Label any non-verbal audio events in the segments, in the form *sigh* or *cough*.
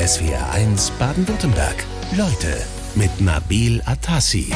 SWR1 Baden-Württemberg. Leute mit Nabil Atassi.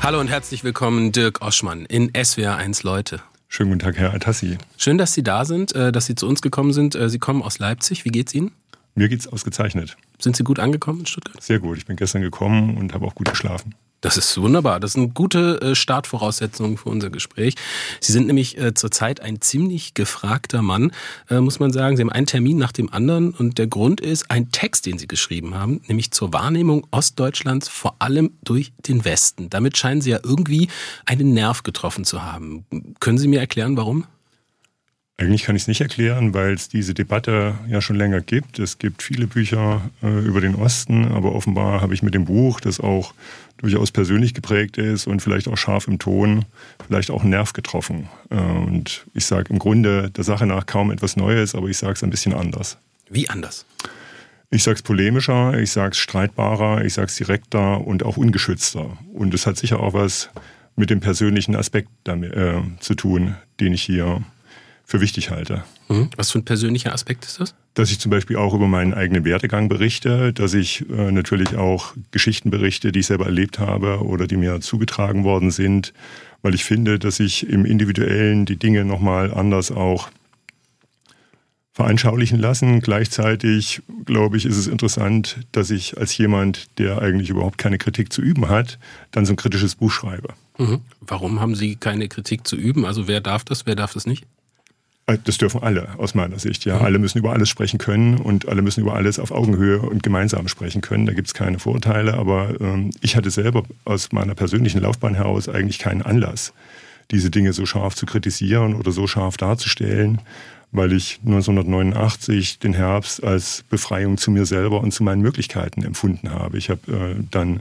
Hallo und herzlich willkommen, Dirk Oschmann in SWR1 Leute. Schönen guten Tag, Herr Atassi. Schön, dass Sie da sind, äh, dass Sie zu uns gekommen sind. Äh, Sie kommen aus Leipzig. Wie geht's Ihnen? Mir geht's ausgezeichnet. Sind Sie gut angekommen in Stuttgart? Sehr gut. Ich bin gestern gekommen und habe auch gut geschlafen. Das ist wunderbar. Das sind gute äh, Startvoraussetzungen für unser Gespräch. Sie sind nämlich äh, zurzeit ein ziemlich gefragter Mann, äh, muss man sagen. Sie haben einen Termin nach dem anderen und der Grund ist ein Text, den Sie geschrieben haben, nämlich zur Wahrnehmung Ostdeutschlands vor allem durch den Westen. Damit scheinen Sie ja irgendwie einen Nerv getroffen zu haben. Können Sie mir erklären, warum? Eigentlich kann ich es nicht erklären, weil es diese Debatte ja schon länger gibt. Es gibt viele Bücher äh, über den Osten, aber offenbar habe ich mit dem Buch, das auch durchaus persönlich geprägt ist und vielleicht auch scharf im Ton, vielleicht auch einen Nerv getroffen. Äh, und ich sage im Grunde der Sache nach kaum etwas Neues, aber ich sage es ein bisschen anders. Wie anders? Ich sage es polemischer, ich sage es streitbarer, ich sage es direkter und auch ungeschützter. Und es hat sicher auch was mit dem persönlichen Aspekt damit, äh, zu tun, den ich hier für wichtig halte. Mhm. Was für ein persönlicher Aspekt ist das? Dass ich zum Beispiel auch über meinen eigenen Werdegang berichte, dass ich äh, natürlich auch Geschichten berichte, die ich selber erlebt habe oder die mir zugetragen worden sind, weil ich finde, dass ich im Individuellen die Dinge nochmal anders auch veranschaulichen lassen. Gleichzeitig, glaube ich, ist es interessant, dass ich als jemand, der eigentlich überhaupt keine Kritik zu üben hat, dann so ein kritisches Buch schreibe. Mhm. Warum haben Sie keine Kritik zu üben? Also wer darf das, wer darf das nicht? Äh, das dürfen alle aus meiner Sicht. Ja, mhm. alle müssen über alles sprechen können und alle müssen über alles auf Augenhöhe und gemeinsam sprechen können. Da gibt es keine Vorurteile. Aber ähm, ich hatte selber aus meiner persönlichen Laufbahn heraus eigentlich keinen Anlass, diese Dinge so scharf zu kritisieren oder so scharf darzustellen weil ich 1989 den Herbst als Befreiung zu mir selber und zu meinen Möglichkeiten empfunden habe. Ich habe äh, dann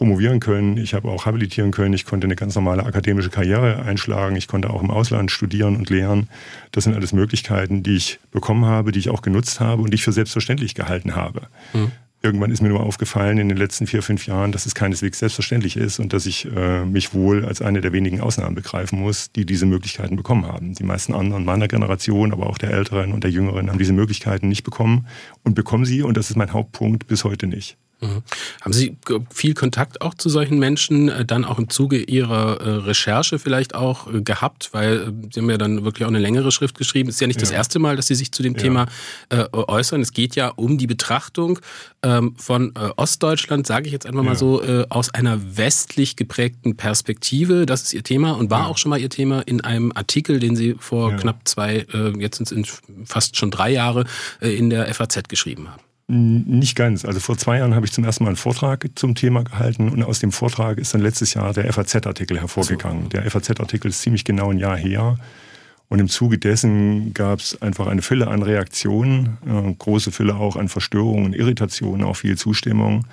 promovieren können, ich habe auch habilitieren können, ich konnte eine ganz normale akademische Karriere einschlagen, ich konnte auch im Ausland studieren und lehren. Das sind alles Möglichkeiten, die ich bekommen habe, die ich auch genutzt habe und die ich für selbstverständlich gehalten habe. Mhm. Irgendwann ist mir nur aufgefallen in den letzten vier, fünf Jahren, dass es keineswegs selbstverständlich ist und dass ich äh, mich wohl als eine der wenigen Ausnahmen begreifen muss, die diese Möglichkeiten bekommen haben. Die meisten anderen meiner Generation, aber auch der Älteren und der Jüngeren haben diese Möglichkeiten nicht bekommen und bekommen sie, und das ist mein Hauptpunkt, bis heute nicht. Mhm. Haben Sie viel Kontakt auch zu solchen Menschen, äh, dann auch im Zuge Ihrer äh, Recherche vielleicht auch äh, gehabt? Weil Sie haben ja dann wirklich auch eine längere Schrift geschrieben. Es ist ja nicht ja. das erste Mal, dass Sie sich zu dem ja. Thema äußern. Es geht ja um die Betrachtung ähm, von Ostdeutschland, sage ich jetzt einfach mal ja. so, aus einer westlich geprägten Perspektive. Das ist Ihr Thema und war auch schon mal Ihr Thema in einem Artikel, den Sie vor knapp zwei, jetzt sind es fast schon drei Jahre, in der FAZ geschrieben haben. Nicht ganz. Also vor zwei Jahren habe ich zum ersten Mal einen Vortrag zum Thema gehalten und aus dem Vortrag ist dann letztes Jahr der FAZ-Artikel hervorgegangen. So. Der FAZ-Artikel ist ziemlich genau ein Jahr her. Und im Zuge dessen gab es einfach eine Fülle an Reaktionen, äh, große Fülle auch an Verstörungen, Irritationen, auch viel Zustimmung.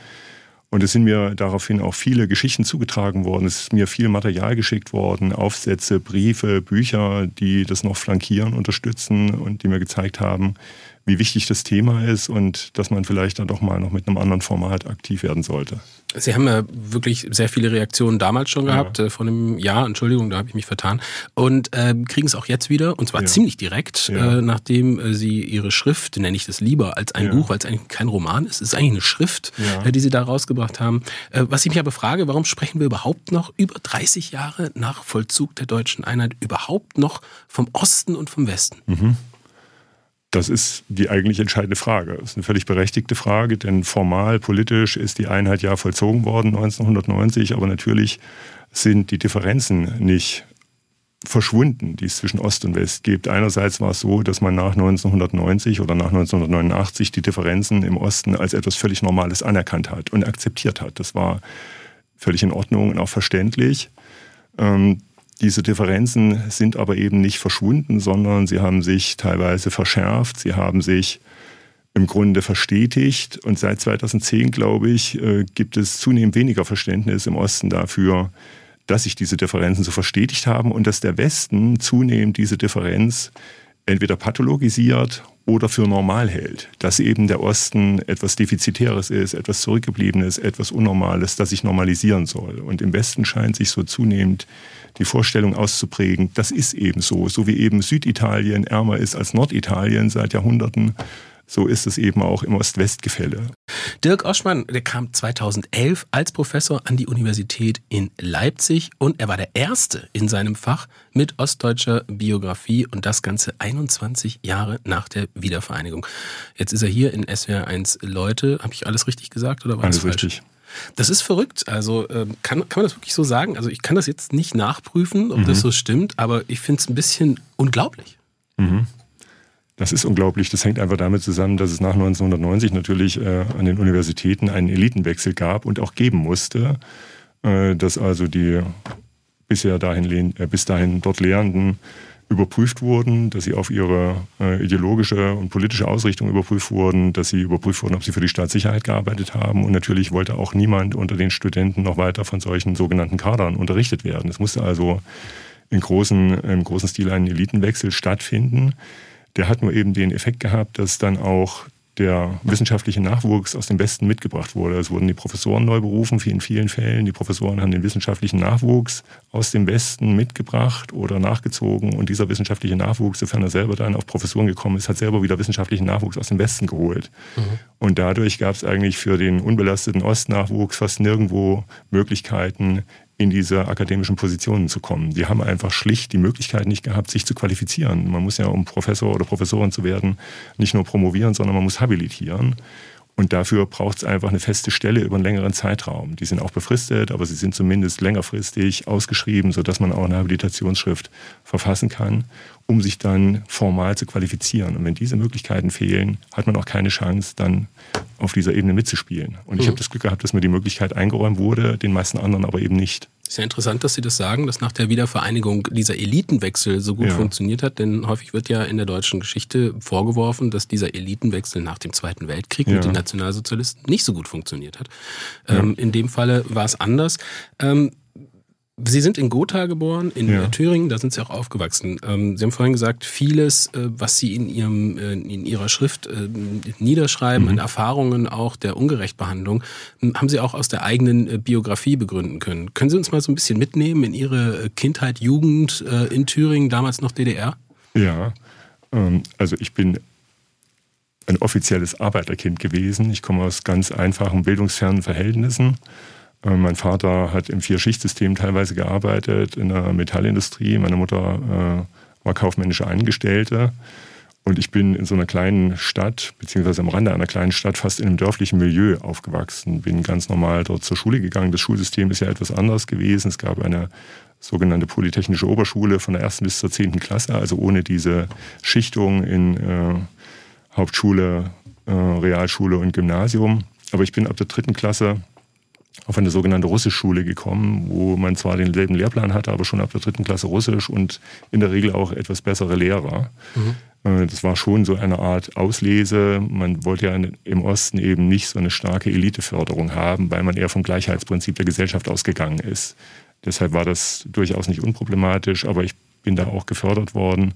Und es sind mir daraufhin auch viele Geschichten zugetragen worden. Es ist mir viel Material geschickt worden, Aufsätze, Briefe, Bücher, die das noch flankieren, unterstützen und die mir gezeigt haben, wie wichtig das Thema ist und dass man vielleicht dann doch mal noch mit einem anderen Format aktiv werden sollte. Sie haben ja wirklich sehr viele Reaktionen damals schon gehabt, ja. äh, vor einem Jahr, Entschuldigung, da habe ich mich vertan, und äh, kriegen es auch jetzt wieder, und zwar ja. ziemlich direkt, ja. äh, nachdem äh, Sie Ihre Schrift, nenne ich das lieber als ein Buch, weil es eigentlich kein Roman ist, es ist eigentlich eine Schrift, äh, die Sie da rausgebracht haben. Äh, was ich mich aber frage, warum sprechen wir überhaupt noch über 30 Jahre nach Vollzug der deutschen Einheit überhaupt noch vom Osten und vom Westen? Mhm. Das ist die eigentlich entscheidende Frage. Das ist eine völlig berechtigte Frage, denn formal, politisch ist die Einheit ja vollzogen worden 1990, aber natürlich sind die Differenzen nicht verschwunden, die es zwischen Ost und West gibt. Einerseits war es so, dass man nach 1990 oder nach 1989 die Differenzen im Osten als etwas völlig Normales anerkannt hat und akzeptiert hat. Das war völlig in Ordnung und auch verständlich. Ähm, diese Differenzen sind aber eben nicht verschwunden, sondern sie haben sich teilweise verschärft, sie haben sich im Grunde verstetigt. Und seit 2010, glaube ich, äh, gibt es zunehmend weniger Verständnis im Osten dafür, dass sich diese Differenzen so verstetigt haben und dass der Westen zunehmend diese Differenz entweder pathologisiert oder für normal hält. Dass eben der Osten etwas Defizitäres ist, etwas Zurückgebliebenes, etwas Unnormales, das sich normalisieren soll. Und im Westen scheint sich so zunehmend die Vorstellung auszuprägen, das ist eben so. So wie eben Süditalien ärmer ist als Norditalien seit Jahrhunderten, so ist es eben auch im Ost-West-Gefälle. Dirk Oschmann, der kam 2011 als Professor an die Universität in Leipzig und er war der Erste in seinem Fach mit ostdeutscher Biografie und das Ganze 21 Jahre nach der Wiedervereinigung. Jetzt ist er hier in SWR 1 Leute. Habe ich alles richtig gesagt oder war alles das falsch? richtig? Das ist verrückt. Also ähm, kann, kann man das wirklich so sagen? Also ich kann das jetzt nicht nachprüfen, ob mhm. das so stimmt, aber ich finde es ein bisschen unglaublich. Mhm. Das ist unglaublich. Das hängt einfach damit zusammen, dass es nach 1990 natürlich äh, an den Universitäten einen Elitenwechsel gab und auch geben musste, äh, dass also die bisher dahin, äh, bis dahin dort Lehrenden überprüft wurden, dass sie auf ihre äh, ideologische und politische Ausrichtung überprüft wurden, dass sie überprüft wurden, ob sie für die Staatssicherheit gearbeitet haben. Und natürlich wollte auch niemand unter den Studenten noch weiter von solchen sogenannten Kadern unterrichtet werden. Es musste also in großen, im großen Stil ein Elitenwechsel stattfinden. Der hat nur eben den Effekt gehabt, dass dann auch der wissenschaftliche Nachwuchs aus dem Westen mitgebracht wurde. Es wurden die Professoren neu berufen, wie in vielen Fällen. Die Professoren haben den wissenschaftlichen Nachwuchs aus dem Westen mitgebracht oder nachgezogen. Und dieser wissenschaftliche Nachwuchs, sofern er selber dann auf Professuren gekommen ist, hat selber wieder wissenschaftlichen Nachwuchs aus dem Westen geholt. Mhm. Und dadurch gab es eigentlich für den unbelasteten Ostnachwuchs fast nirgendwo Möglichkeiten, in diese akademischen Positionen zu kommen. Die haben einfach schlicht die Möglichkeit nicht gehabt, sich zu qualifizieren. Man muss ja, um Professor oder Professorin zu werden, nicht nur promovieren, sondern man muss habilitieren. Und dafür braucht es einfach eine feste Stelle über einen längeren Zeitraum. Die sind auch befristet, aber sie sind zumindest längerfristig ausgeschrieben, sodass man auch eine Habilitationsschrift verfassen kann, um sich dann formal zu qualifizieren. Und wenn diese Möglichkeiten fehlen, hat man auch keine Chance, dann auf dieser Ebene mitzuspielen. Und ich mhm. habe das Glück gehabt, dass mir die Möglichkeit eingeräumt wurde, den meisten anderen aber eben nicht. Ist ja interessant, dass Sie das sagen, dass nach der Wiedervereinigung dieser Elitenwechsel so gut ja. funktioniert hat, denn häufig wird ja in der deutschen Geschichte vorgeworfen, dass dieser Elitenwechsel nach dem Zweiten Weltkrieg ja. mit den Nationalsozialisten nicht so gut funktioniert hat. Ja. Ähm, in dem Falle war es anders. Ähm, Sie sind in Gotha geboren, in ja. Thüringen, da sind Sie auch aufgewachsen. Ähm, Sie haben vorhin gesagt, vieles, äh, was Sie in, Ihrem, äh, in Ihrer Schrift äh, niederschreiben, mhm. an Erfahrungen auch der Ungerechtbehandlung, haben Sie auch aus der eigenen Biografie begründen können. Können Sie uns mal so ein bisschen mitnehmen in Ihre Kindheit, Jugend in Thüringen, damals noch DDR? Ja, ähm, also ich bin ein offizielles Arbeiterkind gewesen. Ich komme aus ganz einfachen, bildungsfernen Verhältnissen. Äh, mein Vater hat im Vier-Schicht-System teilweise gearbeitet in der Metallindustrie. Meine Mutter äh, war kaufmännische Angestellte. Und ich bin in so einer kleinen Stadt, beziehungsweise am Rande einer kleinen Stadt, fast in einem dörflichen Milieu aufgewachsen. Bin ganz normal dort zur Schule gegangen. Das Schulsystem ist ja etwas anders gewesen. Es gab eine sogenannte Polytechnische Oberschule von der ersten bis zur zehnten Klasse, also ohne diese Schichtung in äh, Hauptschule, äh, Realschule und Gymnasium. Aber ich bin ab der dritten Klasse auf eine sogenannte Russischschule gekommen, wo man zwar denselben Lehrplan hatte, aber schon ab der dritten Klasse Russisch und in der Regel auch etwas bessere Lehrer. Mhm. Äh, das war schon so eine Art Auslese. Man wollte ja im Osten eben nicht so eine starke Eliteförderung haben, weil man eher vom Gleichheitsprinzip der Gesellschaft ausgegangen ist. Deshalb war das durchaus nicht unproblematisch, aber ich bin da auch gefördert worden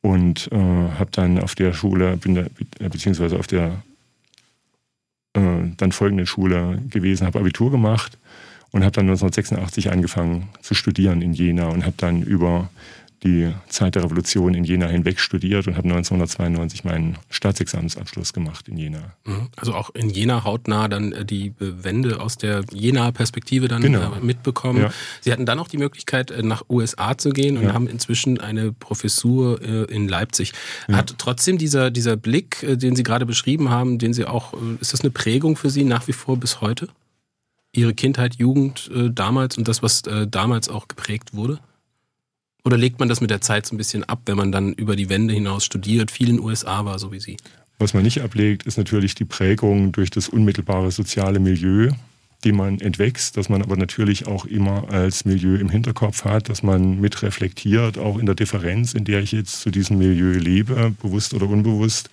und äh, habe dann auf der Schule, bin da, beziehungsweise auf der äh, dann folgende Schule gewesen, habe Abitur gemacht und habe dann 1986 angefangen zu studieren in Jena und habe dann über die Zeit der Revolution in Jena hinweg studiert und habe 1992 meinen Staatsexamensabschluss gemacht in Jena. Mhm. Also auch in Jena hautnah dann äh, die Wende aus der Jena-Perspektive dann genau. Äh, mitbekommen. Ja. Sie hatten dann auch die Möglichkeit, äh, nach USA zu gehen und ja. haben inzwischen eine Professur in Leipzig. Ja. Hat trotzdem dieser, dieser Blick, den Sie gerade beschrieben haben, den Sie auch, ist das eine Prägung für Sie nach wie vor bis heute? Ihre Kindheit, Jugend damals und das, was damals auch geprägt wurde? Oder legt man das mit der Zeit so ein bisschen ab, wenn man dann über die Wände hinaus studiert, viel in den USA war, so wie Sie? Was man nicht ablegt, ist natürlich die Prägung durch das unmittelbare soziale Milieu, die man entwächst, dass man aber natürlich auch immer als Milieu im Hinterkopf hat, dass man mitreflektiert, auch in der Differenz, in der ich jetzt zu diesem Milieu lebe, bewusst oder unbewusst,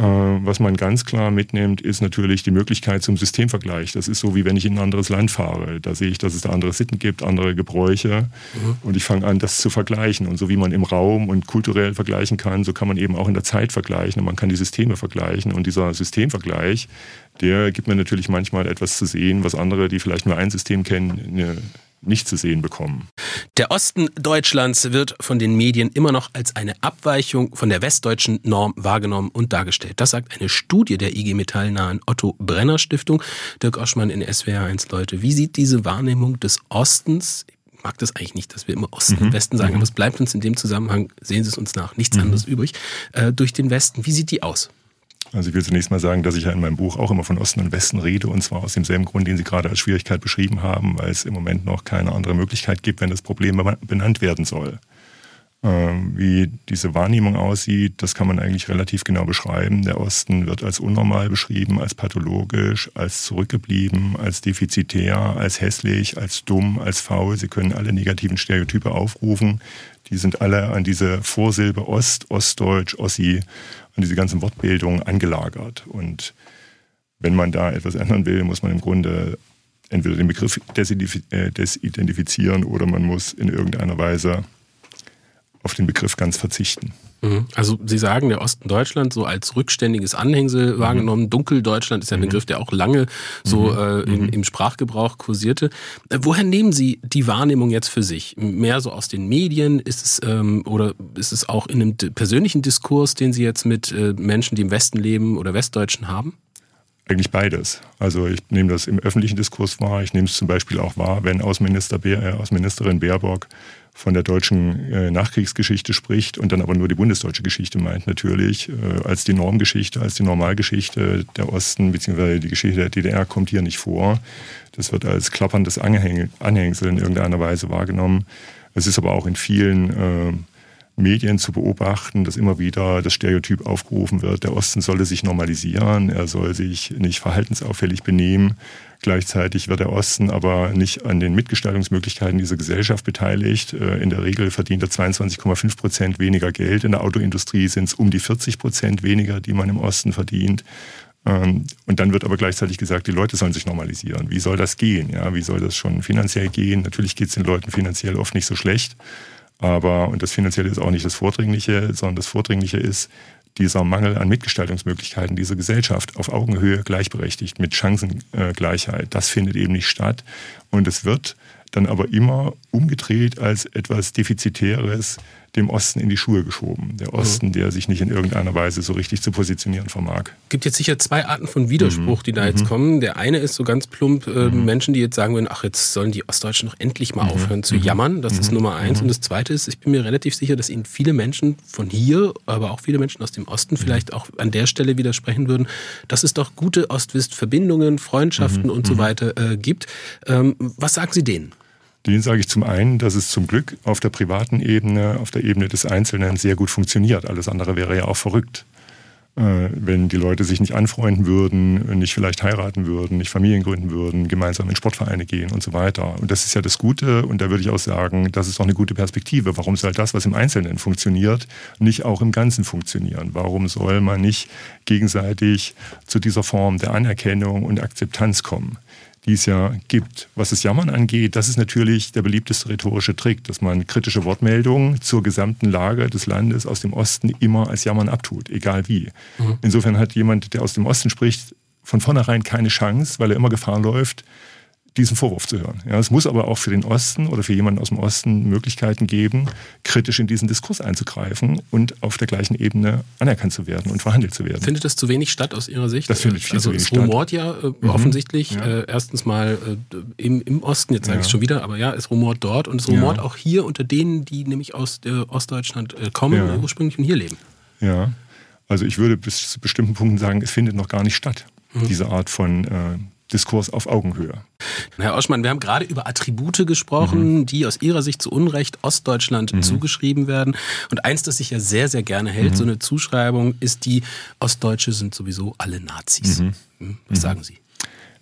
was man ganz klar mitnimmt, ist natürlich die Möglichkeit zum Systemvergleich. Das ist so, wie wenn ich in ein anderes Land fahre. Da sehe ich, dass es da andere Sitten gibt, andere Gebräuche. Mhm. Und ich fange an, das zu vergleichen. Und so wie man im Raum und kulturell vergleichen kann, so kann man eben auch in der Zeit vergleichen. Und man kann die Systeme vergleichen. Und dieser Systemvergleich, der gibt mir natürlich manchmal etwas zu sehen, was andere, die vielleicht nur ein System kennen, nicht zu sehen bekommen. Der Osten Deutschlands wird von den Medien immer noch als eine Abweichung von der westdeutschen Norm wahrgenommen und dargestellt. Das sagt eine Studie der IG Metall nahen Otto Brenner Stiftung. Dirk Oschmann in SWR 1 Leute. Wie sieht diese Wahrnehmung des Ostens ich mag das eigentlich nicht, dass wir immer Osten und mhm. Westen sagen, mhm. aber es bleibt uns in dem Zusammenhang, sehen Sie es uns nach, nichts mhm. anderes übrig, äh, durch den Westen. Wie sieht die aus? Also ich will zunächst mal sagen, dass ich ja in meinem Buch auch immer von Osten und Westen rede und zwar aus demselben Grund, den Sie gerade als Schwierigkeit beschrieben haben, weil es im Moment noch keine andere Möglichkeit gibt, wenn das Problem benannt werden soll. Ähm, wie diese Wahrnehmung aussieht, das kann man eigentlich relativ genau beschreiben. Der Osten wird als unnormal beschrieben, als pathologisch, als zurückgeblieben, als defizitär, als hässlich, als dumm, als faul. Sie können alle negativen Stereotype aufrufen. Die sind alle an diese Vorsilbe Ost, Ostdeutsch, Ossi, an diese ganzen Wortbildungen angelagert. Und wenn man da etwas ändern will, muss man im Grunde entweder den Begriff äh, desidentifizieren oder man muss in irgendeiner Weise auf den Begriff ganz verzichten. Mhm. Also Sie sagen, der Osten Deutschland so als rückständiges Anhängsel mhm. wahrgenommen. Dunkeldeutschland ist ja ein mhm. Begriff, der auch lange so mhm. äh, im, im, Sprachgebrauch kursierte. Äh, woher nehmen Sie die Wahrnehmung jetzt für sich? Mehr so aus den Medien? Ist es ähm, oder ist es auch in einem persönlichen Diskurs, den Sie jetzt mit äh, Menschen, die im Westen leben oder Westdeutschen haben? Eigentlich beides. Also ich nehme das im öffentlichen Diskurs wahr. Ich nehme es zum Beispiel auch wahr, wenn Außenminister Be äh, Außenministerin Baerbock von der deutschen äh, Nachkriegsgeschichte spricht und dann aber nur die bundesdeutsche Geschichte meint natürlich, äh, als die Normgeschichte, als die Normalgeschichte der Osten bzw. die Geschichte der DDR kommt hier nicht vor. Das wird als klapperndes Anhäng Anhängsel in irgendeiner Weise wahrgenommen. Es ist aber auch in vielen äh, Medien zu beobachten, dass immer wieder das Stereotyp aufgerufen wird, der Osten solle sich normalisieren, er soll sich nicht verhaltensauffällig benehmen. Gleichzeitig wird der Osten aber nicht an den Mitgestaltungsmöglichkeiten dieser Gesellschaft beteiligt. Äh, in der Regel verdient er 22,5 Prozent weniger Geld. In der Autoindustrie sind es um die 40 Prozent weniger, die man im Osten verdient. Ähm, und dann wird aber gleichzeitig gesagt, die Leute sollen sich normalisieren. Wie soll das gehen? Ja, wie soll das schon finanziell gehen? Natürlich geht es den Leuten finanziell oft nicht so schlecht. Aber, und das Finanzielle ist auch nicht das Vordringliche, sondern das Vordringliche ist dieser Mangel an Mitgestaltungsmöglichkeiten dieser Gesellschaft auf Augenhöhe gleichberechtigt, mit Chancengleichheit. Das findet eben nicht statt. Und es wird dann aber immer umgedreht als etwas Defizitäres, dem Osten in die Schuhe geschoben. Der mhm. Osten, der sich nicht in irgendeiner Weise so richtig zu positionieren vermag. Es gibt jetzt sicher zwei Arten von Widerspruch, die da jetzt mhm. kommen. Der eine ist so ganz plump äh, mhm. Menschen, die jetzt sagen würden, ach, jetzt sollen die Ostdeutschen doch endlich mal aufhören zu jammern. Das ist Nummer eins. Und das zweite ist, ich bin mir relativ sicher, dass Ihnen viele Menschen von hier, aber auch viele Menschen aus dem Osten vielleicht auch an der Stelle widersprechen würden, dass es doch gute Ost-West-Verbindungen, Freundschaften und so weiter äh, gibt. Ähm, was sagen Sie denen? Den sage ich zum einen, dass es zum Glück auf der privaten Ebene, auf der Ebene des Einzelnen sehr gut funktioniert. Alles andere wäre ja auch verrückt. Äh, wenn die Leute sich nicht anfreunden würden, nicht vielleicht heiraten würden, nicht Familien gründen würden, gemeinsam in Sportvereine gehen und so weiter. Und das ist ja das Gute und da würde ich auch sagen, das ist auch eine gute Perspektive. Warum soll das, was im Einzelnen funktioniert, nicht auch im Ganzen funktionieren? Warum soll man nicht gegenseitig zu dieser Form der Anerkennung und Akzeptanz kommen? Die es ja gibt. Was das Jammern angeht, das ist natürlich der beliebteste rhetorische Trick, dass man kritische Wortmeldungen zur gesamten Lage des Landes aus dem Osten immer als Jammern abtut, egal wie. Mhm. Insofern hat jemand, der aus dem Osten spricht, von vornherein keine Chance, weil er immer Gefahr läuft, diesen Vorwurf zu hören. Ja, es muss aber auch für den Osten oder für jemanden aus dem Osten Möglichkeiten geben, kritisch in diesen Diskurs einzugreifen und auf der gleichen Ebene anerkannt zu werden und verhandelt zu werden. Findet das zu wenig statt aus Ihrer Sicht? Das findet viel also zu wenig statt. es rumort ja äh, mhm. offensichtlich ja. Äh, erstens mal äh, im, im Osten, jetzt sage ich es schon wieder, aber ja, es rumort dort und es rumort ja. auch hier unter denen, die nämlich aus Ostdeutschland äh, kommen ursprünglich und hier leben. Ja, also ich würde bis zu bestimmten Punkten sagen, es findet noch gar nicht statt, mhm. diese Art von äh, Diskurs auf Augenhöhe. Herr Oschmann, wir haben gerade über Attribute gesprochen, mhm. die aus Ihrer Sicht zu Unrecht Ostdeutschland mhm. zugeschrieben werden. Und eins, das sich ja sehr, sehr gerne hält, mhm. so eine Zuschreibung, ist die, Ostdeutsche sind sowieso alle Nazis. Mhm. Hm, was mhm. sagen Sie?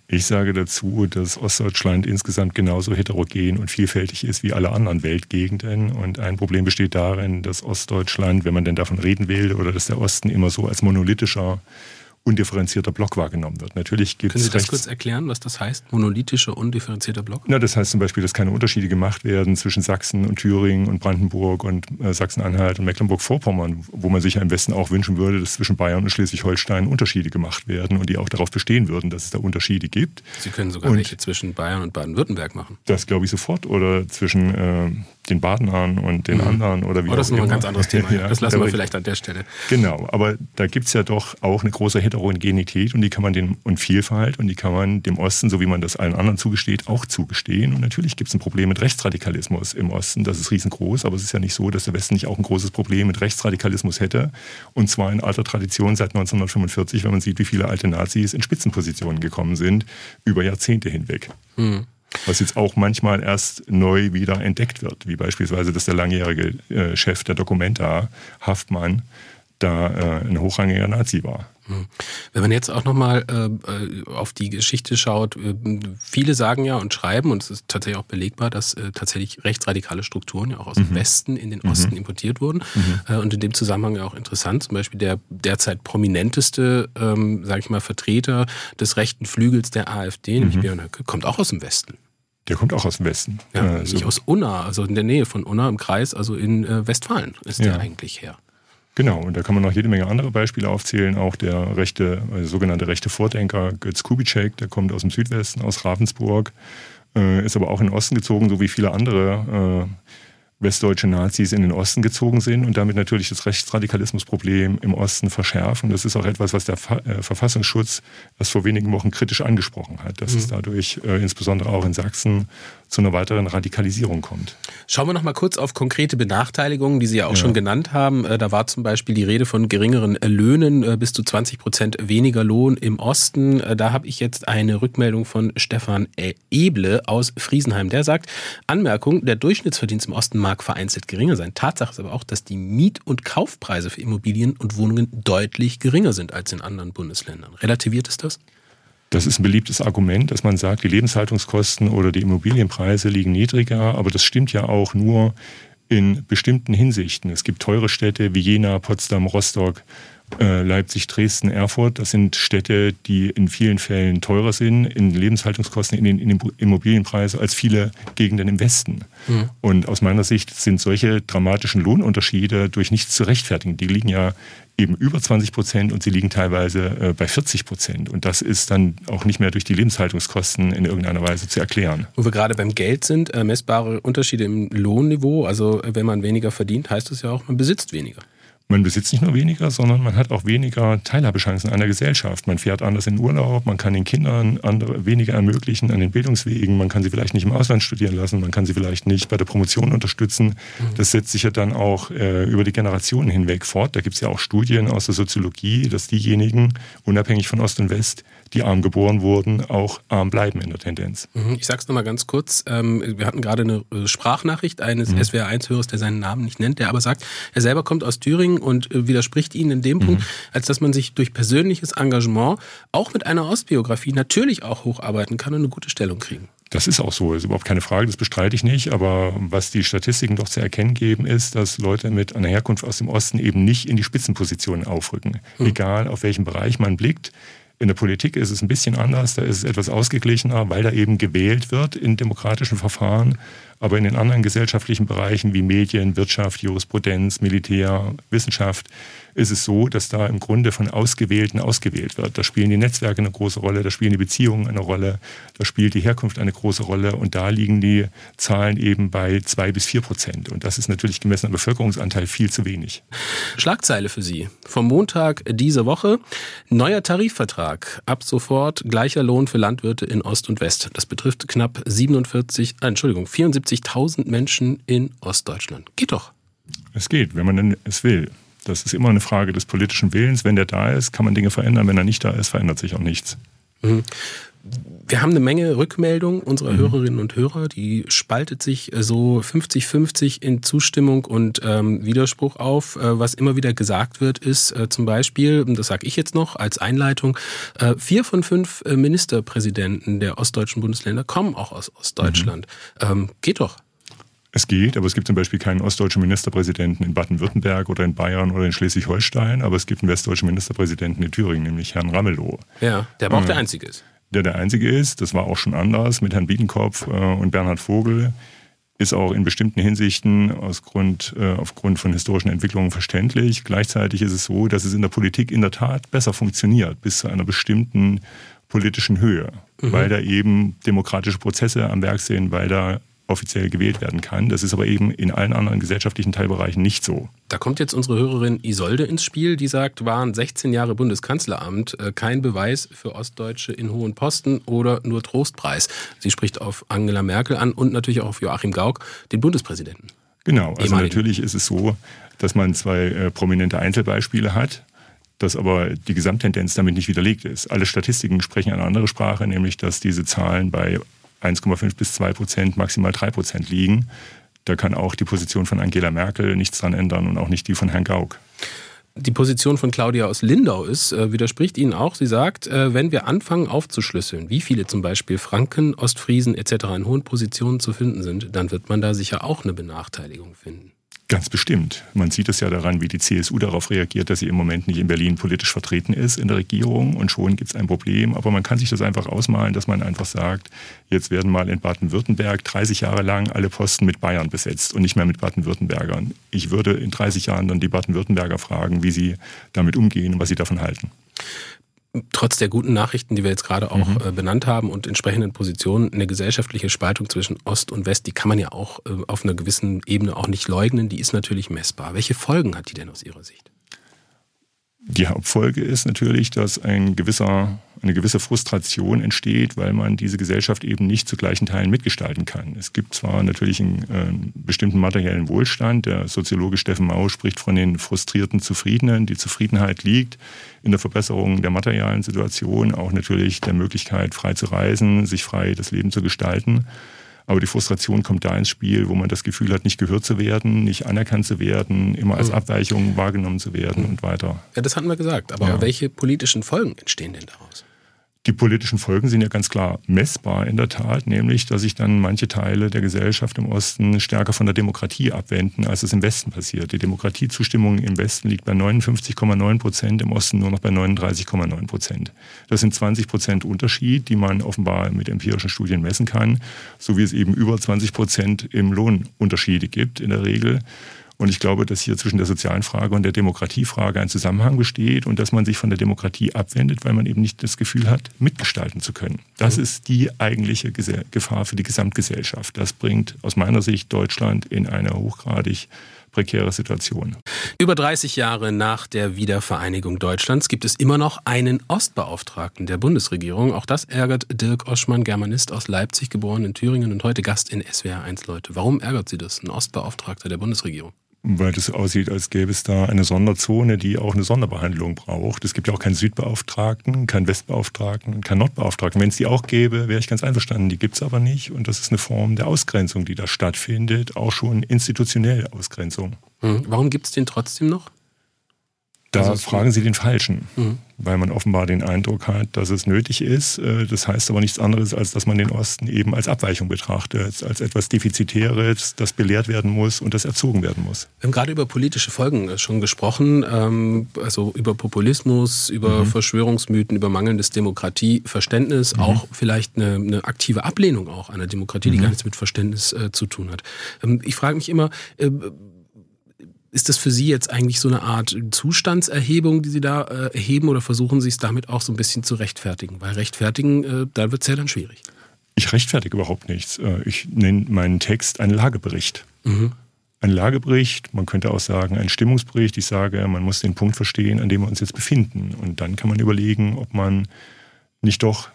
Ich sage dazu, dass Ostdeutschland insgesamt genauso heterogen und vielfältig ist wie alle anderen Weltgegenden. Und ein Problem besteht darin, dass Ostdeutschland, wenn man denn davon reden will, oder dass der Osten immer so als monolithischer undifferenzierter Block wahrgenommen wird. Natürlich gibt's Können Sie das kurz erklären, was das heißt, monolithischer, undifferenzierter Block? Na, das heißt zum Beispiel, dass keine Unterschiede gemacht werden zwischen Sachsen und Thüringen und Brandenburg und äh, Sachsen-Anhalt und Mecklenburg-Vorpommern, wo man sich ja im Westen auch wünschen würde, dass zwischen Bayern und Schleswig-Holstein Unterschiede gemacht werden und die auch darauf bestehen würden, dass es da Unterschiede gibt. Sie können sogar und welche zwischen Bayern und Baden-Württemberg machen. Das glaube ich sofort. Oder zwischen äh, den Badenern und den mhm. anderen oder wie oh, das ist ein ganz anderes Thema. *laughs* ja, das lassen wir vielleicht an der Stelle. Genau, aber da gibt es ja doch auch eine große Heterogenität und die kann man den und Vielfalt und die kann man dem Osten, so wie man das allen anderen zugesteht, auch zugestehen. Und natürlich gibt es ein Problem mit Rechtsradikalismus im Osten. Das ist riesengroß, aber es ist ja nicht so, dass der Westen nicht auch ein großes Problem mit Rechtsradikalismus hätte. Und zwar in alter Tradition seit 1945, wenn man sieht, wie viele alte Nazis in Spitzenpositionen gekommen sind, über Jahrzehnte hinweg. Mhm was jetzt auch manchmal erst neu wieder entdeckt wird, wie beispielsweise, dass der langjährige äh, Chef der Documenta, Haftmann, da äh, ein hochrangiger Nazi war. Hm. Wenn man jetzt auch nochmal äh, auf die Geschichte schaut, äh, viele sagen ja und schreiben, und es ist tatsächlich auch belegbar, dass äh, tatsächlich rechtsradikale Strukturen ja auch aus mhm. dem Westen in den Osten mhm. importiert wurden. Mhm. Äh, und in dem Zusammenhang ja auch interessant, zum Beispiel der derzeit prominenteste, ähm, sage ich mal, Vertreter des rechten Flügels der AfD, nämlich mhm. Björn Höcke, kommt auch aus dem Westen. Der kommt auch aus dem Westen. Ja, äh, nicht aus Unna, also in der Nähe von Unna im Kreis, also in äh, Westfalen ist ja. der eigentlich her. Genau, und da kann man noch jede Menge andere Beispiele aufzählen. Auch der rechte, also sogenannte rechte Vordenker Götz Kubitschek, der kommt aus dem Südwesten, aus Ravensburg, äh, ist aber auch in den Osten gezogen, so wie viele andere äh, westdeutsche Nazis in den Osten gezogen sind und damit natürlich das Rechtsradikalismusproblem im Osten verschärfen. Das ist auch etwas, was der äh, Verfassungsschutz erst vor wenigen Wochen kritisch angesprochen hat, dass mhm. es dadurch äh, insbesondere auch in Sachsen zu einer weiteren Radikalisierung kommt. Schauen wir noch mal kurz auf konkrete Benachteiligungen, die Sie ja auch ja. schon genannt haben. Äh, da war zum Beispiel die Rede von geringeren äh, Löhnen, äh, bis zu 20 Prozent weniger Lohn im Osten. Da habe ich jetzt eine Rückmeldung von Stefan Eble aus Friesenheim. Der sagt, Anmerkung, der Durchschnittsverdienst im Osten mag vereinzelt geringer sein. Tatsache ist aber auch, dass die Miet- und Kaufpreise für Immobilien und Wohnungen deutlich geringer sind als in anderen Bundesländern. Relativiert ist das? Das ist ein beliebtes Argument, dass man sagt, die Lebenshaltungskosten oder die Immobilienpreise liegen niedriger, aber das stimmt ja auch nur in bestimmten Hinsichten. Es gibt teure Städte wie Jena, Potsdam, Rostock, Leipzig, Dresden, Erfurt. Das sind Städte, die in vielen Fällen teurer sind in Lebenshaltungskosten, in den, in den Immobilienpreisen als viele Gegenden im Westen. Mhm. Und aus meiner Sicht sind solche dramatischen Lohnunterschiede durch nichts zu rechtfertigen. Die liegen ja eben über 20 Prozent und sie liegen teilweise äh, bei 40 Prozent. Und das ist dann auch nicht mehr durch die Lebenshaltungskosten in irgendeiner Weise zu erklären. Wo wir gerade beim Geld sind, äh, messbare Unterschiede im Lohnniveau. Also wenn man weniger verdient, heißt das ja auch, man besitzt weniger man besitzt nicht nur weniger, sondern man hat auch weniger Teilhabechancen an der Gesellschaft. Man fährt anders in Urlaub, man kann den Kindern andere, weniger ermöglichen an den Bildungswegen, man kann sie vielleicht nicht im Ausland studieren lassen, man kann sie vielleicht nicht bei der Promotion unterstützen. Mhm. Das setzt sich ja dann auch äh, über die Generationen hinweg fort. Da gibt es ja auch Studien aus der Soziologie, dass diejenigen, unabhängig von Ost und West, die arm geboren wurden, auch arm bleiben in der Tendenz. Mhm. Ich sage es nochmal ganz kurz. Ähm, wir hatten gerade eine äh, Sprachnachricht eines mhm. SWR1-Hörers, der seinen Namen nicht nennt, der aber sagt, er selber kommt aus Thüringen und äh, widerspricht Ihnen in dem mhm. Punkt, als dass man sich durch persönliches Engagement auch mit einer Ostbiografie natürlich auch hocharbeiten kann und eine gute Stellung kriegen. Das ist auch so, ist überhaupt keine Frage, das bestreite ich nicht. Aber was die Statistiken doch zu erkennen geben, ist, dass Leute mit einer Herkunft aus dem Osten eben nicht in die Spitzenpositionen aufrücken. Mhm. Egal auf welchen Bereich man blickt. In der Politik ist es ein bisschen anders, da ist es etwas ausgeglichener, weil da eben gewählt wird in demokratischen Verfahren. Aber in den anderen gesellschaftlichen Bereichen wie Medien, Wirtschaft, Jurisprudenz, Militär, Wissenschaft ist es so, dass da im Grunde von Ausgewählten ausgewählt wird. Da spielen die Netzwerke eine große Rolle, da spielen die Beziehungen eine Rolle, da spielt die Herkunft eine große Rolle und da liegen die Zahlen eben bei zwei bis vier Prozent. Und das ist natürlich gemessen am Bevölkerungsanteil viel zu wenig. Schlagzeile für Sie vom Montag diese Woche. Neuer Tarifvertrag. Ab sofort gleicher Lohn für Landwirte in Ost und West. Das betrifft knapp 47, äh, Entschuldigung, 74 175.000 Menschen in Ostdeutschland. Geht doch. Es geht, wenn man denn es will. Das ist immer eine Frage des politischen Willens. Wenn der da ist, kann man Dinge verändern. Wenn er nicht da ist, verändert sich auch nichts. Mhm. Wir haben eine Menge Rückmeldungen unserer mhm. Hörerinnen und Hörer. Die spaltet sich äh, so 50-50 in Zustimmung und ähm, Widerspruch auf. Äh, was immer wieder gesagt wird, ist äh, zum Beispiel, das sage ich jetzt noch als Einleitung, äh, vier von fünf äh, Ministerpräsidenten der ostdeutschen Bundesländer kommen auch aus Ostdeutschland. Mhm. Ähm, geht doch. Es geht, aber es gibt zum Beispiel keinen ostdeutschen Ministerpräsidenten in Baden-Württemberg oder in Bayern oder in Schleswig-Holstein, aber es gibt einen westdeutschen Ministerpräsidenten in Thüringen, nämlich Herrn Ramelow. Ja, der aber auch der Einzige ist. Der der Einzige ist, das war auch schon anders mit Herrn Biedenkopf äh, und Bernhard Vogel, ist auch in bestimmten Hinsichten aus Grund, äh, aufgrund von historischen Entwicklungen verständlich. Gleichzeitig ist es so, dass es in der Politik in der Tat besser funktioniert, bis zu einer bestimmten politischen Höhe, mhm. weil da eben demokratische Prozesse am Werk sind, weil da offiziell gewählt werden kann. Das ist aber eben in allen anderen gesellschaftlichen Teilbereichen nicht so. Da kommt jetzt unsere Hörerin Isolde ins Spiel, die sagt, waren 16 Jahre Bundeskanzleramt äh, kein Beweis für Ostdeutsche in hohen Posten oder nur Trostpreis. Sie spricht auf Angela Merkel an und natürlich auch auf Joachim Gauck, den Bundespräsidenten. Genau, also natürlich ist es so, dass man zwei äh, prominente Einzelbeispiele hat dass aber die Gesamttendenz damit nicht widerlegt ist. Alle Statistiken sprechen eine andere Sprache, nämlich dass diese Zahlen bei 1,5 bis 2 Prozent, maximal 3 Prozent liegen. Da kann auch die Position von Angela Merkel nichts dran ändern und auch nicht die von Herrn Gauck. Die Position von Claudia aus Lindau ist, äh, widerspricht Ihnen auch. Sie sagt, äh, wenn wir anfangen aufzuschlüsseln, wie viele zum Beispiel Franken, Ostfriesen etc. in hohen Positionen zu finden sind, dann wird man da sicher auch eine Benachteiligung finden. Ganz bestimmt. Man sieht es ja daran, wie die CSU darauf reagiert, dass sie im Moment nicht in Berlin politisch vertreten ist in der Regierung und schon gibt es ein Problem. Aber man kann sich das einfach ausmalen, dass man einfach sagt, jetzt werden mal in Baden-Württemberg 30 Jahre lang alle Posten mit Bayern besetzt und nicht mehr mit Baden-Württembergern. Ich würde in 30 Jahren dann die Baden-Württemberger fragen, wie sie damit umgehen und was sie davon halten trotz der guten Nachrichten, die wir jetzt gerade auch mhm. äh, benannt haben und entsprechenden Positionen, eine gesellschaftliche Spaltung zwischen Ost und West, die kann man ja auch äh, auf einer gewissen Ebene auch nicht leugnen, die ist natürlich messbar. Welche Folgen hat die denn aus Ihrer Sicht? Die Hauptfolge ist natürlich, dass ein gewisser, eine gewisse Frustration entsteht, weil man diese Gesellschaft eben nicht zu gleichen Teilen mitgestalten kann. Es gibt zwar natürlich einen, äh, bestimmten materiellen Wohlstand, der Soziologe Steffen Mau spricht von den frustrierten Zufriedenen. Die Zufriedenheit liegt in der Verbesserung der materialen Situation, auch natürlich der Möglichkeit, frei zu reisen, sich frei das Leben zu gestalten. Aber die Frustration kommt da ins Spiel, wo man das Gefühl hat, nicht gehört zu werden, nicht anerkannt zu werden, immer als mhm. Abweichung wahrgenommen zu werden und weiter. Ja, das hatten wir gesagt. Aber ja. welche politischen Folgen entstehen denn daraus? Die politischen Folgen sind ja ganz klar messbar in der Tat, nämlich, dass sich dann manche Teile der Gesellschaft im Osten stärker von der Demokratie abwenden, als es im Westen passiert. Die Demokratiezustimmung im Westen liegt bei 59,9 Prozent, im Osten nur noch bei 39,9 Prozent. Das sind 20 Prozent Unterschied, die man offenbar mit empirischen Studien messen kann, so wie es eben über 20 Prozent im Lohnunterschiede gibt in der Regel. Und ich glaube, dass hier zwischen der sozialen Frage und der Demokratiefrage ein Zusammenhang besteht und dass man sich von der Demokratie abwendet, weil man eben nicht das Gefühl hat, mitgestalten zu können. Das mhm. ist die eigentliche Gefahr für die Gesamtgesellschaft. Das bringt aus meiner Sicht Deutschland in eine hochgradig prekäre Situation. Über 30 Jahre nach der Wiedervereinigung Deutschlands gibt es immer noch einen Ostbeauftragten der Bundesregierung. Auch das ärgert Dirk Oschmann, Germanist aus Leipzig, geboren in Thüringen und heute Gast in SWR 1 Leute. Warum ärgert Sie das, ein Ostbeauftragter der Bundesregierung? Weil das aussieht, als gäbe es da eine Sonderzone, die auch eine Sonderbehandlung braucht. Es gibt ja auch keinen Südbeauftragten, keinen Westbeauftragten, keinen Nordbeauftragten. Wenn es die auch gäbe, wäre ich ganz einverstanden. Die gibt es aber nicht. Und das ist eine Form der Ausgrenzung, die da stattfindet, auch schon institutionelle Ausgrenzung. Hm. Warum gibt es den trotzdem noch? Da also fragen Sie den Falschen, mhm. weil man offenbar den Eindruck hat, dass es nötig ist. Äh, das heißt aber nichts anderes, als dass man den Osten eben als Abweichung betrachtet, als etwas Defizitäres, das belehrt werden muss und das erzogen werden muss. Wir haben gerade über politische Folgen äh, schon gesprochen, ähm, also über Populismus, über mhm. Verschwörungsmythen, über mangelndes Demokratieverständnis, mhm. auch vielleicht eine, eine, aktive Ablehnung auch einer Demokratie, die mhm. gar nichts mit Verständnis äh, zu tun hat. Ähm, ich frage mich immer, äh, ist das für Sie jetzt eigentlich so eine Art Zustandserhebung, die Sie da äh, erheben oder versuchen Sie es damit auch so ein bisschen zu rechtfertigen? Weil rechtfertigen, äh, da wird es ja dann schwierig. Ich rechtfertige überhaupt nichts. Äh, ich nenne meinen Text einen Lagebericht. Mhm. Ein Lagebericht, man könnte auch sagen ein Stimmungsbericht. Ich sage, man muss den Punkt verstehen, an dem wir uns jetzt befinden. Und dann kann man überlegen, ob man nicht doch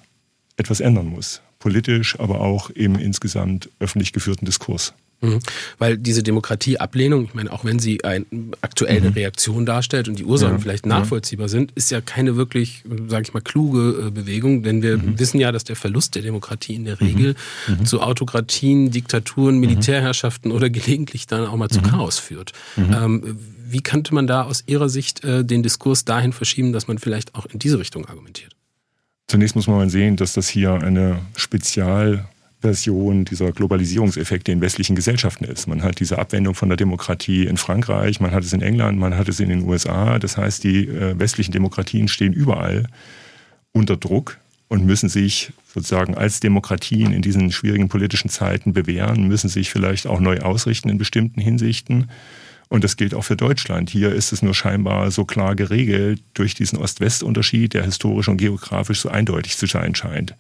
etwas ändern muss. Politisch, aber auch im insgesamt öffentlich geführten Diskurs. Mhm. Weil diese Demokratieablehnung, ich meine, auch wenn sie eine aktuelle mhm. Reaktion darstellt und die Ursachen ja. vielleicht nachvollziehbar sind, ist ja keine wirklich, sage ich mal, kluge äh, Bewegung, denn wir mhm. wissen ja, dass der Verlust der Demokratie in der mhm. Regel mhm. zu Autokratien, Diktaturen, mhm. Militärherrschaften oder *laughs* gelegentlich dann auch mal zu Chaos führt. Ähm, wie könnte man da aus Ihrer Sicht äh, den Diskurs dahin verschieben, dass man vielleicht auch in diese Richtung argumentiert? Zunächst muss man mal sehen, dass das hier eine Spezial Version dieser Globalisierungseffekte in westlichen Gesellschaften ist. Man hat diese Abwendung von der Demokratie in Frankreich, man hat es in England, man hat es in den USA. Das heißt, die äh, westlichen Demokratien stehen überall unter Druck und müssen sich sozusagen als Demokratien in diesen schwierigen politischen Zeiten bewähren, müssen sich vielleicht auch neu ausrichten in bestimmten Hinsichten. Und das gilt auch für Deutschland. Hier ist es nur scheinbar so klar geregelt durch diesen Ost-West-Unterschied, der historisch und geografisch so eindeutig zu sein scheint.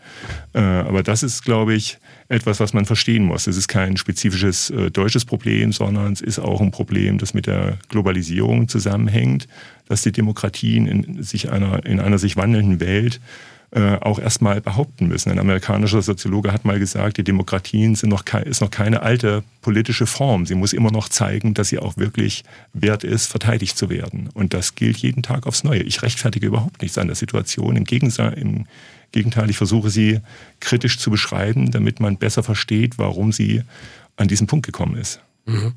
Äh, aber das ist, glaube ich, etwas, was man verstehen muss. Es ist kein spezifisches äh, deutsches Problem, sondern es ist auch ein Problem, das mit der Globalisierung zusammenhängt, dass die Demokratien in sich einer, in einer sich wandelnden Welt äh, auch erstmal behaupten müssen. Ein amerikanischer Soziologe hat mal gesagt, die Demokratien sind noch ist noch keine alte politische Form. Sie muss immer noch zeigen, dass sie auch wirklich wert ist, verteidigt zu werden. Und das gilt jeden Tag aufs Neue. Ich rechtfertige überhaupt nichts an der Situation. Im Gegenteil, im Gegenteil, ich versuche sie kritisch zu beschreiben, damit man besser versteht, warum sie an diesen Punkt gekommen ist. Mhm.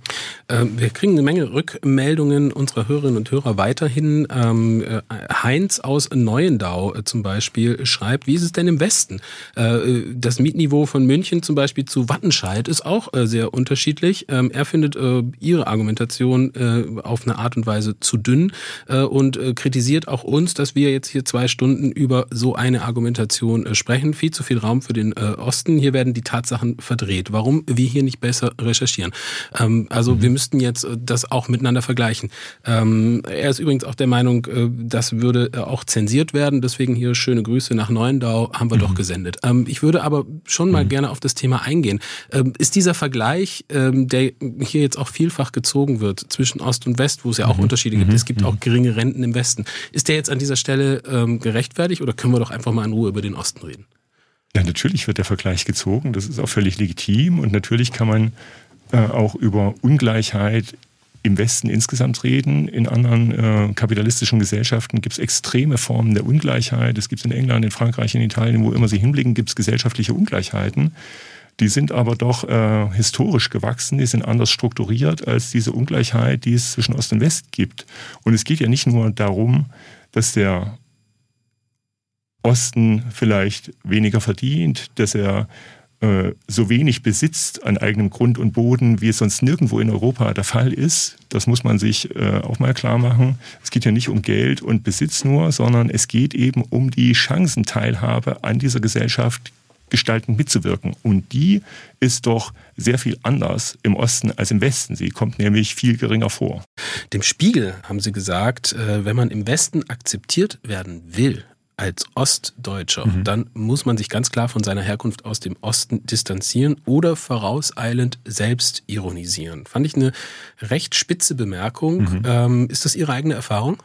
Ähm, wir kriegen eine Menge Rückmeldungen unserer Hörerinnen und Hörer weiterhin. Ähm, äh, Heinz aus Neuendau äh, zum Beispiel schreibt, wie ist es denn im Westen? Äh, das Mietniveau von München zum Beispiel zu Wattenscheid ist auch sehr unterschiedlich. Ähm, er findet ihre Argumentation auf eine Art und Weise zu dünn und kritisiert auch uns, dass wir jetzt hier zwei Stunden über so eine Argumentation sprechen. Viel zu viel Raum für den Osten. Hier werden die Tatsachen verdreht. Warum wir hier nicht besser recherchieren? Ähm, also mhm. wir müssten jetzt äh, das auch miteinander vergleichen. Ähm, er ist übrigens auch der Meinung, äh, das würde äh, auch zensiert werden. Deswegen hier schöne Grüße nach Neuendau haben wir mhm. doch gesendet. Ähm, ich würde aber schon mal mhm. gerne auf das Thema eingehen. Ähm, ist dieser Vergleich, ähm, der hier jetzt auch vielfach gezogen wird zwischen Ost und West, wo es ja auch mhm. Unterschiede gibt, mhm. es gibt auch geringe Renten im Westen, ist der jetzt an dieser Stelle ähm, gerechtfertigt oder können wir doch einfach mal in Ruhe über den Osten reden? Ja, natürlich wird der Vergleich gezogen. Das ist auch völlig legitim. Und natürlich kann man auch über Ungleichheit im Westen insgesamt reden. In anderen äh, kapitalistischen Gesellschaften gibt es extreme Formen der Ungleichheit. Es gibt in England, in Frankreich, in Italien, wo immer Sie hinblicken, gibt es gesellschaftliche Ungleichheiten. Die sind aber doch äh, historisch gewachsen, die sind anders strukturiert als diese Ungleichheit, die es zwischen Ost und West gibt. Und es geht ja nicht nur darum, dass der Osten vielleicht weniger verdient, dass er äh, so wenig besitzt an eigenem Grund und Boden, wie es sonst nirgendwo in Europa der Fall ist. Das muss man sich äh, auch mal klar machen. Es geht ja nicht um Geld und Besitz nur, sondern es geht eben um die Chancenteilhabe an dieser Gesellschaft gestaltend mitzuwirken. Und die ist doch sehr viel anders im Osten als im Westen. Sie kommt nämlich viel geringer vor. Dem Spiegel haben Sie gesagt, äh, wenn man im Westen akzeptiert werden will, als Ostdeutscher, mhm. dann muss man sich ganz klar von seiner Herkunft aus dem Osten distanzieren oder vorauseilend selbst ironisieren. Fand ich eine recht spitze Bemerkung. Mhm. Ähm, ist das Ihre eigene Erfahrung?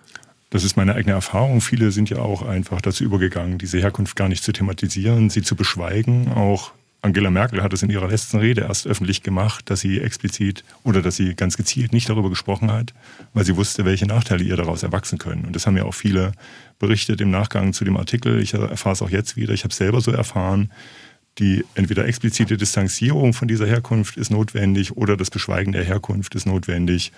Das ist meine eigene Erfahrung. Viele sind ja auch einfach dazu übergegangen, diese Herkunft gar nicht zu thematisieren, sie zu beschweigen, auch Angela Merkel hat es in ihrer letzten Rede erst öffentlich gemacht, dass sie explizit oder dass sie ganz gezielt nicht darüber gesprochen hat, weil sie wusste, welche Nachteile ihr daraus erwachsen können. Und das haben ja auch viele berichtet im Nachgang zu dem Artikel. Ich erfahre es auch jetzt wieder. Ich habe es selber so erfahren. Die entweder explizite Distanzierung von dieser Herkunft ist notwendig oder das Beschweigen der Herkunft ist notwendig,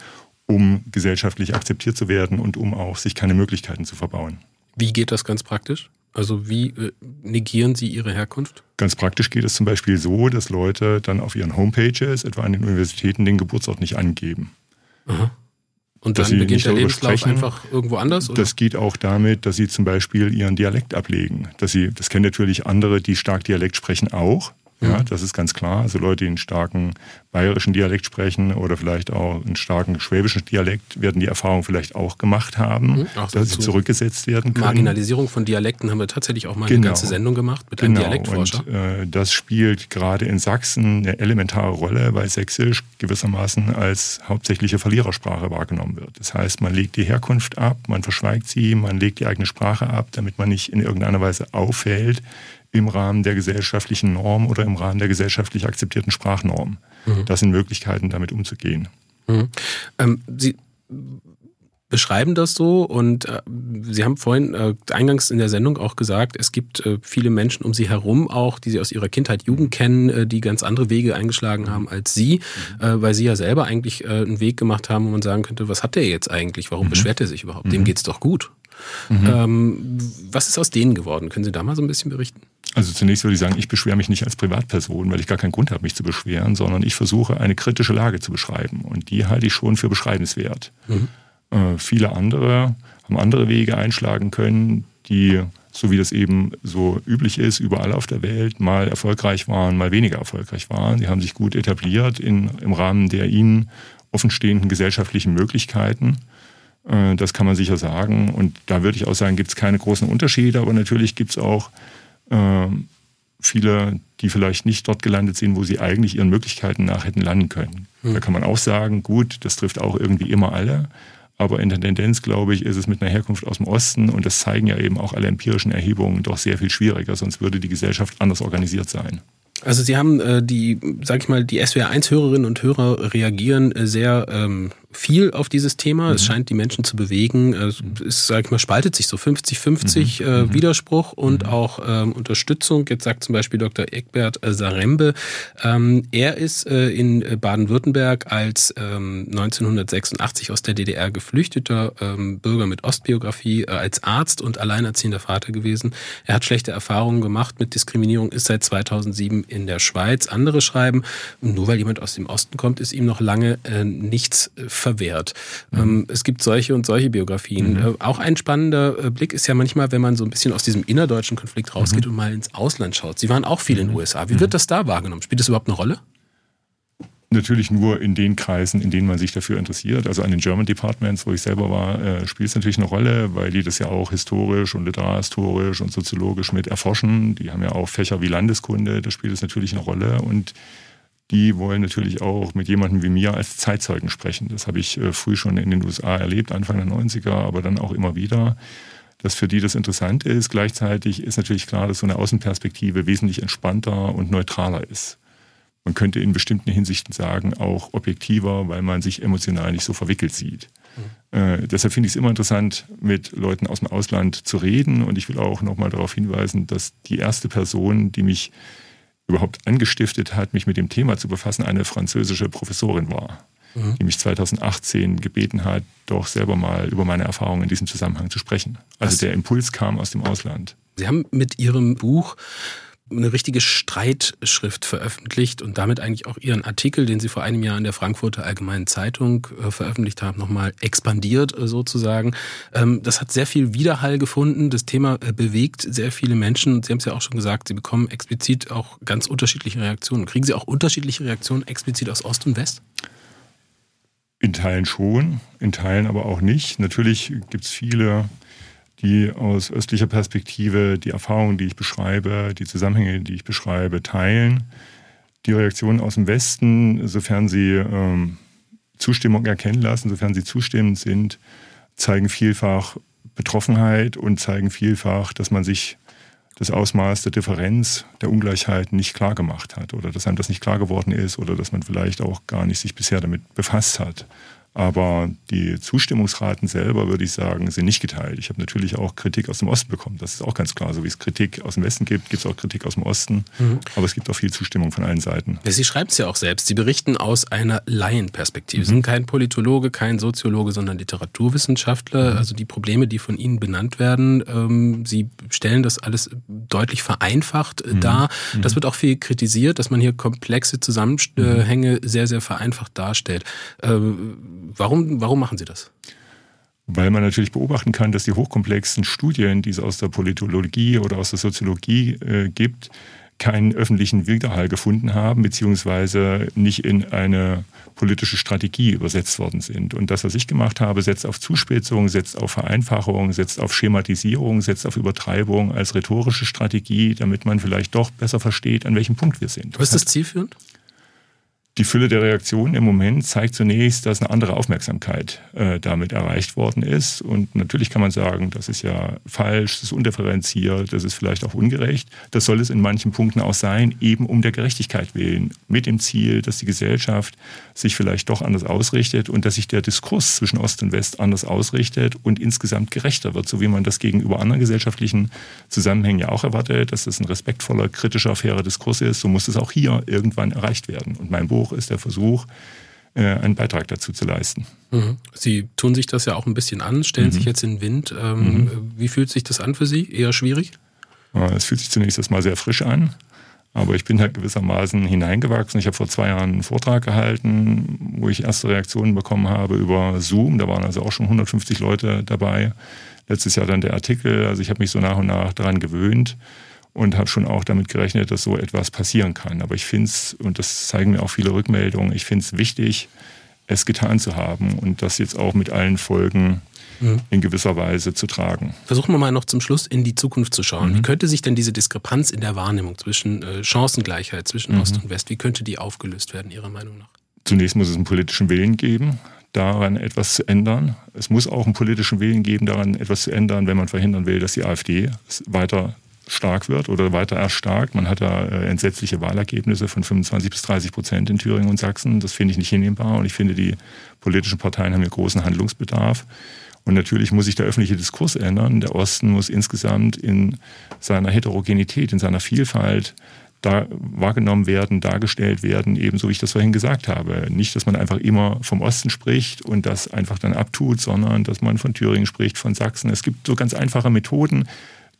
um gesellschaftlich akzeptiert zu werden und um auch sich keine Möglichkeiten zu verbauen. Wie geht das ganz praktisch? Also wie äh, negieren Sie Ihre Herkunft? Ganz praktisch geht es zum Beispiel so, dass Leute dann auf ihren Homepages, etwa an den Universitäten, den Geburtsort nicht angeben. Aha. Und dann beginnt der Lebenslauf einfach irgendwo anders? Oder? Das geht auch damit, dass sie zum Beispiel ihren Dialekt ablegen. Dass sie, das kennen natürlich andere, die stark Dialekt sprechen auch. Ja, mhm. das ist ganz klar. Also Leute, die einen starken bayerischen Dialekt sprechen oder vielleicht auch einen starken schwäbischen Dialekt, werden die Erfahrung vielleicht auch gemacht haben, mhm. Ach, dass sie zurückgesetzt werden können. Marginalisierung von Dialekten haben wir tatsächlich auch mal genau. eine ganze Sendung gemacht mit genau. einem Dialektforscher. Und äh, das spielt gerade in Sachsen eine elementare Rolle, weil Sächsisch gewissermaßen als hauptsächliche Verlierersprache wahrgenommen wird. Das heißt, man legt die Herkunft ab, man verschweigt sie, man legt die eigene Sprache ab, damit man nicht in irgendeiner Weise auffällt im Rahmen der gesellschaftlichen Norm oder im Rahmen der gesellschaftlich akzeptierten Sprachnorm. Mhm. Das sind Möglichkeiten, damit umzugehen. Mhm. Ähm, Sie beschreiben das so und äh, Sie haben vorhin äh, eingangs in der Sendung auch gesagt, es gibt äh, viele Menschen um Sie herum auch, die Sie aus Ihrer Kindheit, Jugend kennen, äh, die ganz andere Wege eingeschlagen haben als Sie, mhm. Äh, weil Sie ja selber eigentlich äh, einen Weg gemacht haben, wo man sagen könnte, was hat der jetzt eigentlich? Warum mhm. beschwert er sich überhaupt? Dem mhm. geht's doch gut. Mhm. Ähm, was ist aus denen geworden? Können Sie da mal so ein bisschen berichten? Also zunächst würde ich sagen, ich beschwere mich nicht als Privatperson, weil ich gar keinen Grund habe, mich zu beschweren, sondern ich versuche eine kritische Lage zu beschreiben. Und die halte ich schon für beschreibenswert. Mhm. Äh, viele andere haben andere Wege einschlagen können, die, so wie das eben so üblich ist, überall auf der Welt mal erfolgreich waren, mal weniger erfolgreich waren. Die haben sich gut etabliert in, im Rahmen der ihnen offenstehenden gesellschaftlichen Möglichkeiten. Äh, das kann man sicher sagen. Und da würde ich auch sagen, gibt es keine großen Unterschiede, aber natürlich gibt es auch äh, viele, die vielleicht nicht dort gelandet sind, wo sie eigentlich ihren Möglichkeiten nach hätten landen können. Mhm. Da kann man auch sagen, gut, das trifft auch irgendwie immer alle. Aber in der Tendenz, glaube ich, ist es mit einer Herkunft aus dem Osten, und das zeigen ja eben auch alle empirischen Erhebungen, doch sehr viel schwieriger, sonst würde die Gesellschaft anders organisiert sein. Also Sie haben äh, die, sag ich mal, die SWR1-Hörerinnen und Hörer reagieren äh, sehr ähm, viel auf dieses Thema. Mhm. Es scheint die Menschen zu bewegen. Es ist, sag ich mal, spaltet sich so 50-50 mhm. äh, mhm. Widerspruch und mhm. auch ähm, Unterstützung. Jetzt sagt zum Beispiel Dr. Eckbert äh, Sarembe, ähm, er ist äh, in Baden-Württemberg als ähm, 1986 aus der DDR geflüchteter ähm, Bürger mit Ostbiografie äh, als Arzt und alleinerziehender Vater gewesen. Er hat schlechte Erfahrungen gemacht mit Diskriminierung, ist seit 2007 in der Schweiz. Andere schreiben, nur weil jemand aus dem Osten kommt, ist ihm noch lange äh, nichts äh, verwehrt. Mhm. Es gibt solche und solche Biografien. Mhm. Äh, auch ein spannender äh, Blick ist ja manchmal, wenn man so ein bisschen aus diesem innerdeutschen Konflikt rausgeht mhm. und mal ins Ausland schaut. Sie waren auch viel in den mhm. USA. Wie wird mhm. das da wahrgenommen? Spielt das überhaupt eine Rolle? Natürlich nur in den Kreisen, in denen man sich dafür interessiert. Also an den German Departments, wo ich selber war, äh, spielt es natürlich eine Rolle, weil die das ja auch historisch und literarhistorisch und soziologisch mit erforschen. Die haben ja auch Fächer wie Landeskunde, da spielt es natürlich eine Rolle. Und die wollen natürlich auch mit jemandem wie mir als Zeitzeugen sprechen. Das habe ich äh, früh schon in den USA erlebt, Anfang der 90er, aber dann auch immer wieder, dass für die das interessant ist. Gleichzeitig ist natürlich klar, dass so eine Außenperspektive wesentlich entspannter und neutraler ist. Man könnte in bestimmten Hinsichten sagen, auch objektiver, weil man sich emotional nicht so verwickelt sieht. Mhm. Äh, deshalb finde ich es immer interessant, mit Leuten aus dem Ausland zu reden. Und ich will auch nochmal darauf hinweisen, dass die erste Person, die mich überhaupt angestiftet hat, mich mit dem Thema zu befassen, eine französische Professorin war, mhm. die mich 2018 gebeten hat, doch selber mal über meine Erfahrungen in diesem Zusammenhang zu sprechen. Also Was? der Impuls kam aus dem Ausland. Sie haben mit Ihrem Buch eine richtige Streitschrift veröffentlicht und damit eigentlich auch Ihren Artikel, den Sie vor einem Jahr in der Frankfurter Allgemeinen Zeitung äh, veröffentlicht haben, nochmal expandiert äh, sozusagen. Ähm, das hat sehr viel Widerhall gefunden. Das Thema äh, bewegt sehr viele Menschen. Sie haben es ja auch schon gesagt, Sie bekommen explizit auch ganz unterschiedliche Reaktionen. Kriegen Sie auch unterschiedliche Reaktionen explizit aus Ost und West? In Teilen schon, in Teilen aber auch nicht. Natürlich gibt es viele die aus östlicher Perspektive die Erfahrungen, die ich beschreibe, die Zusammenhänge, die ich beschreibe, teilen. Die Reaktionen aus dem Westen, sofern sie ähm, Zustimmung erkennen lassen, sofern sie zustimmend sind, zeigen vielfach Betroffenheit und zeigen vielfach, dass man sich das Ausmaß der Differenz, der Ungleichheit nicht klar gemacht hat oder dass einem das nicht klar geworden ist oder dass man vielleicht auch gar nicht sich bisher damit befasst hat. Aber die Zustimmungsraten selber, würde ich sagen, sind nicht geteilt. Ich habe natürlich auch Kritik aus dem Osten bekommen. Das ist auch ganz klar. So wie es Kritik aus dem Westen gibt, gibt es auch Kritik aus dem Osten. Mhm. Aber es gibt auch viel Zustimmung von allen Seiten. Sie schreibt es ja auch selbst. Sie berichten aus einer Laienperspektive. Mhm. Sie sind kein Politologe, kein Soziologe, sondern Literaturwissenschaftler. Mhm. Also die Probleme, die von Ihnen benannt werden, ähm, Sie stellen das alles deutlich vereinfacht äh, mhm. dar. Mhm. Das wird auch viel kritisiert, dass man hier komplexe Zusammenhänge mhm. sehr, sehr vereinfacht darstellt. Ähm, Warum, warum machen Sie das? Weil man natürlich beobachten kann, dass die hochkomplexen Studien, die es aus der Politologie oder aus der Soziologie äh, gibt, keinen öffentlichen Widerhall gefunden haben, beziehungsweise nicht in eine politische Strategie übersetzt worden sind. Und das, was ich gemacht habe, setzt auf Zuspitzung, setzt auf Vereinfachung, setzt auf Schematisierung, setzt auf Übertreibung als rhetorische Strategie, damit man vielleicht doch besser versteht, an welchem Punkt wir sind. Was ist das zielführend? Die Fülle der Reaktionen im Moment zeigt zunächst, dass eine andere Aufmerksamkeit äh, damit erreicht worden ist. Und natürlich kann man sagen, das ist ja falsch, das ist undifferenziert, das ist vielleicht auch ungerecht. Das soll es in manchen Punkten auch sein, eben um der Gerechtigkeit willen. Mit dem Ziel, dass die Gesellschaft sich vielleicht doch anders ausrichtet und dass sich der Diskurs zwischen Ost und West anders ausrichtet und insgesamt gerechter wird, so wie man das gegenüber anderen gesellschaftlichen Zusammenhängen ja auch erwartet, dass das ein respektvoller, kritischer, fairer Diskurs ist. So muss es auch hier irgendwann erreicht werden. Und mein Buch Versuch ist der Versuch, äh, einen Beitrag dazu zu leisten. Mhm. Sie tun sich das ja auch ein bisschen an, stellen mhm. sich jetzt in den Wind. Ähm, mhm. Wie fühlt sich das an für Sie? Eher schwierig? Es fühlt sich zunächst erstmal sehr frisch an. Aber ich bin halt gewissermaßen hineingewachsen. Ich habe vor zwei Jahren einen Vortrag gehalten, wo ich erste Reaktionen bekommen habe über Zoom. Da waren also auch schon 150 Leute dabei. Letztes Jahr dann der Artikel. Also ich habe mich so nach und nach daran gewöhnt und habe schon auch damit gerechnet, dass so etwas passieren kann. Aber ich finde es, und das zeigen mir auch viele Rückmeldungen, ich finde es wichtig, es getan zu haben und das jetzt auch mit allen Folgen mhm. in gewisser Weise zu tragen. Versuchen wir mal noch zum Schluss in die Zukunft zu schauen. Mhm. Wie könnte sich denn diese Diskrepanz in der Wahrnehmung zwischen äh, Chancengleichheit zwischen mhm. Ost und West, wie könnte die aufgelöst werden, Ihrer Meinung nach? Zunächst muss es einen politischen Willen geben, daran etwas zu ändern. Es muss auch einen politischen Willen geben, daran etwas zu ändern, wenn man verhindern will, dass die AfD weiter stark wird oder weiter erstarkt. Man hat da äh, entsetzliche Wahlergebnisse von 25 bis 30 Prozent in Thüringen und Sachsen. Das finde ich nicht hinnehmbar und ich finde, die politischen Parteien haben hier großen Handlungsbedarf. Und natürlich muss sich der öffentliche Diskurs ändern. Der Osten muss insgesamt in seiner Heterogenität, in seiner Vielfalt da wahrgenommen werden, dargestellt werden, ebenso wie ich das vorhin gesagt habe. Nicht, dass man einfach immer vom Osten spricht und das einfach dann abtut, sondern dass man von Thüringen spricht, von Sachsen. Es gibt so ganz einfache Methoden,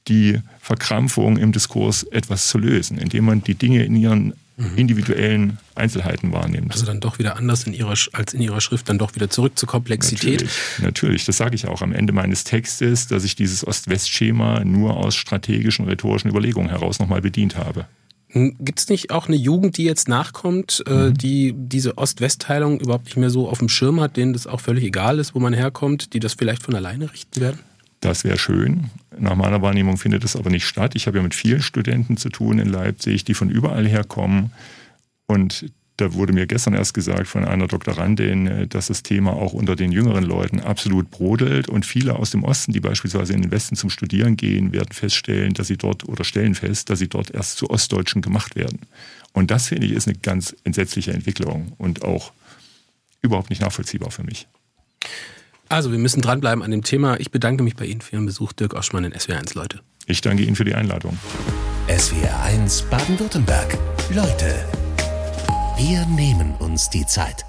die Verkrampfung im Diskurs etwas zu lösen, indem man die Dinge in ihren mhm. individuellen Einzelheiten wahrnimmt. Also dann doch wieder anders in ihrer, als in ihrer Schrift, dann doch wieder zurück zur Komplexität. Natürlich, natürlich. das sage ich auch am Ende meines Textes, dass ich dieses Ost-West-Schema nur aus strategischen, rhetorischen Überlegungen heraus nochmal bedient habe. Hm, Gibt es nicht auch eine Jugend, die jetzt nachkommt, äh, mhm. die diese Ost-West-Teilung überhaupt nicht mehr so auf dem Schirm hat, denen das auch völlig egal ist, wo man herkommt, die das vielleicht von alleine richten werden? Das wäre schön. Nach meiner Wahrnehmung findet das aber nicht statt. Ich habe ja mit vielen Studenten zu tun in Leipzig, die von überall herkommen. Und da wurde mir gestern erst gesagt von einer Doktorandin, dass das Thema auch unter den jüngeren Leuten absolut brodelt. Und viele aus dem Osten, die beispielsweise in den Westen zum Studieren gehen, werden feststellen, dass sie dort oder stellen fest, dass sie dort erst zu Ostdeutschen gemacht werden. Und das finde ich ist eine ganz entsetzliche Entwicklung und auch überhaupt nicht nachvollziehbar für mich. Also, wir müssen dranbleiben an dem Thema. Ich bedanke mich bei Ihnen für Ihren Besuch, Dirk Oschmann in SWR1 Leute. Ich danke Ihnen für die Einladung. SWR1 Baden-Württemberg. Leute, wir nehmen uns die Zeit.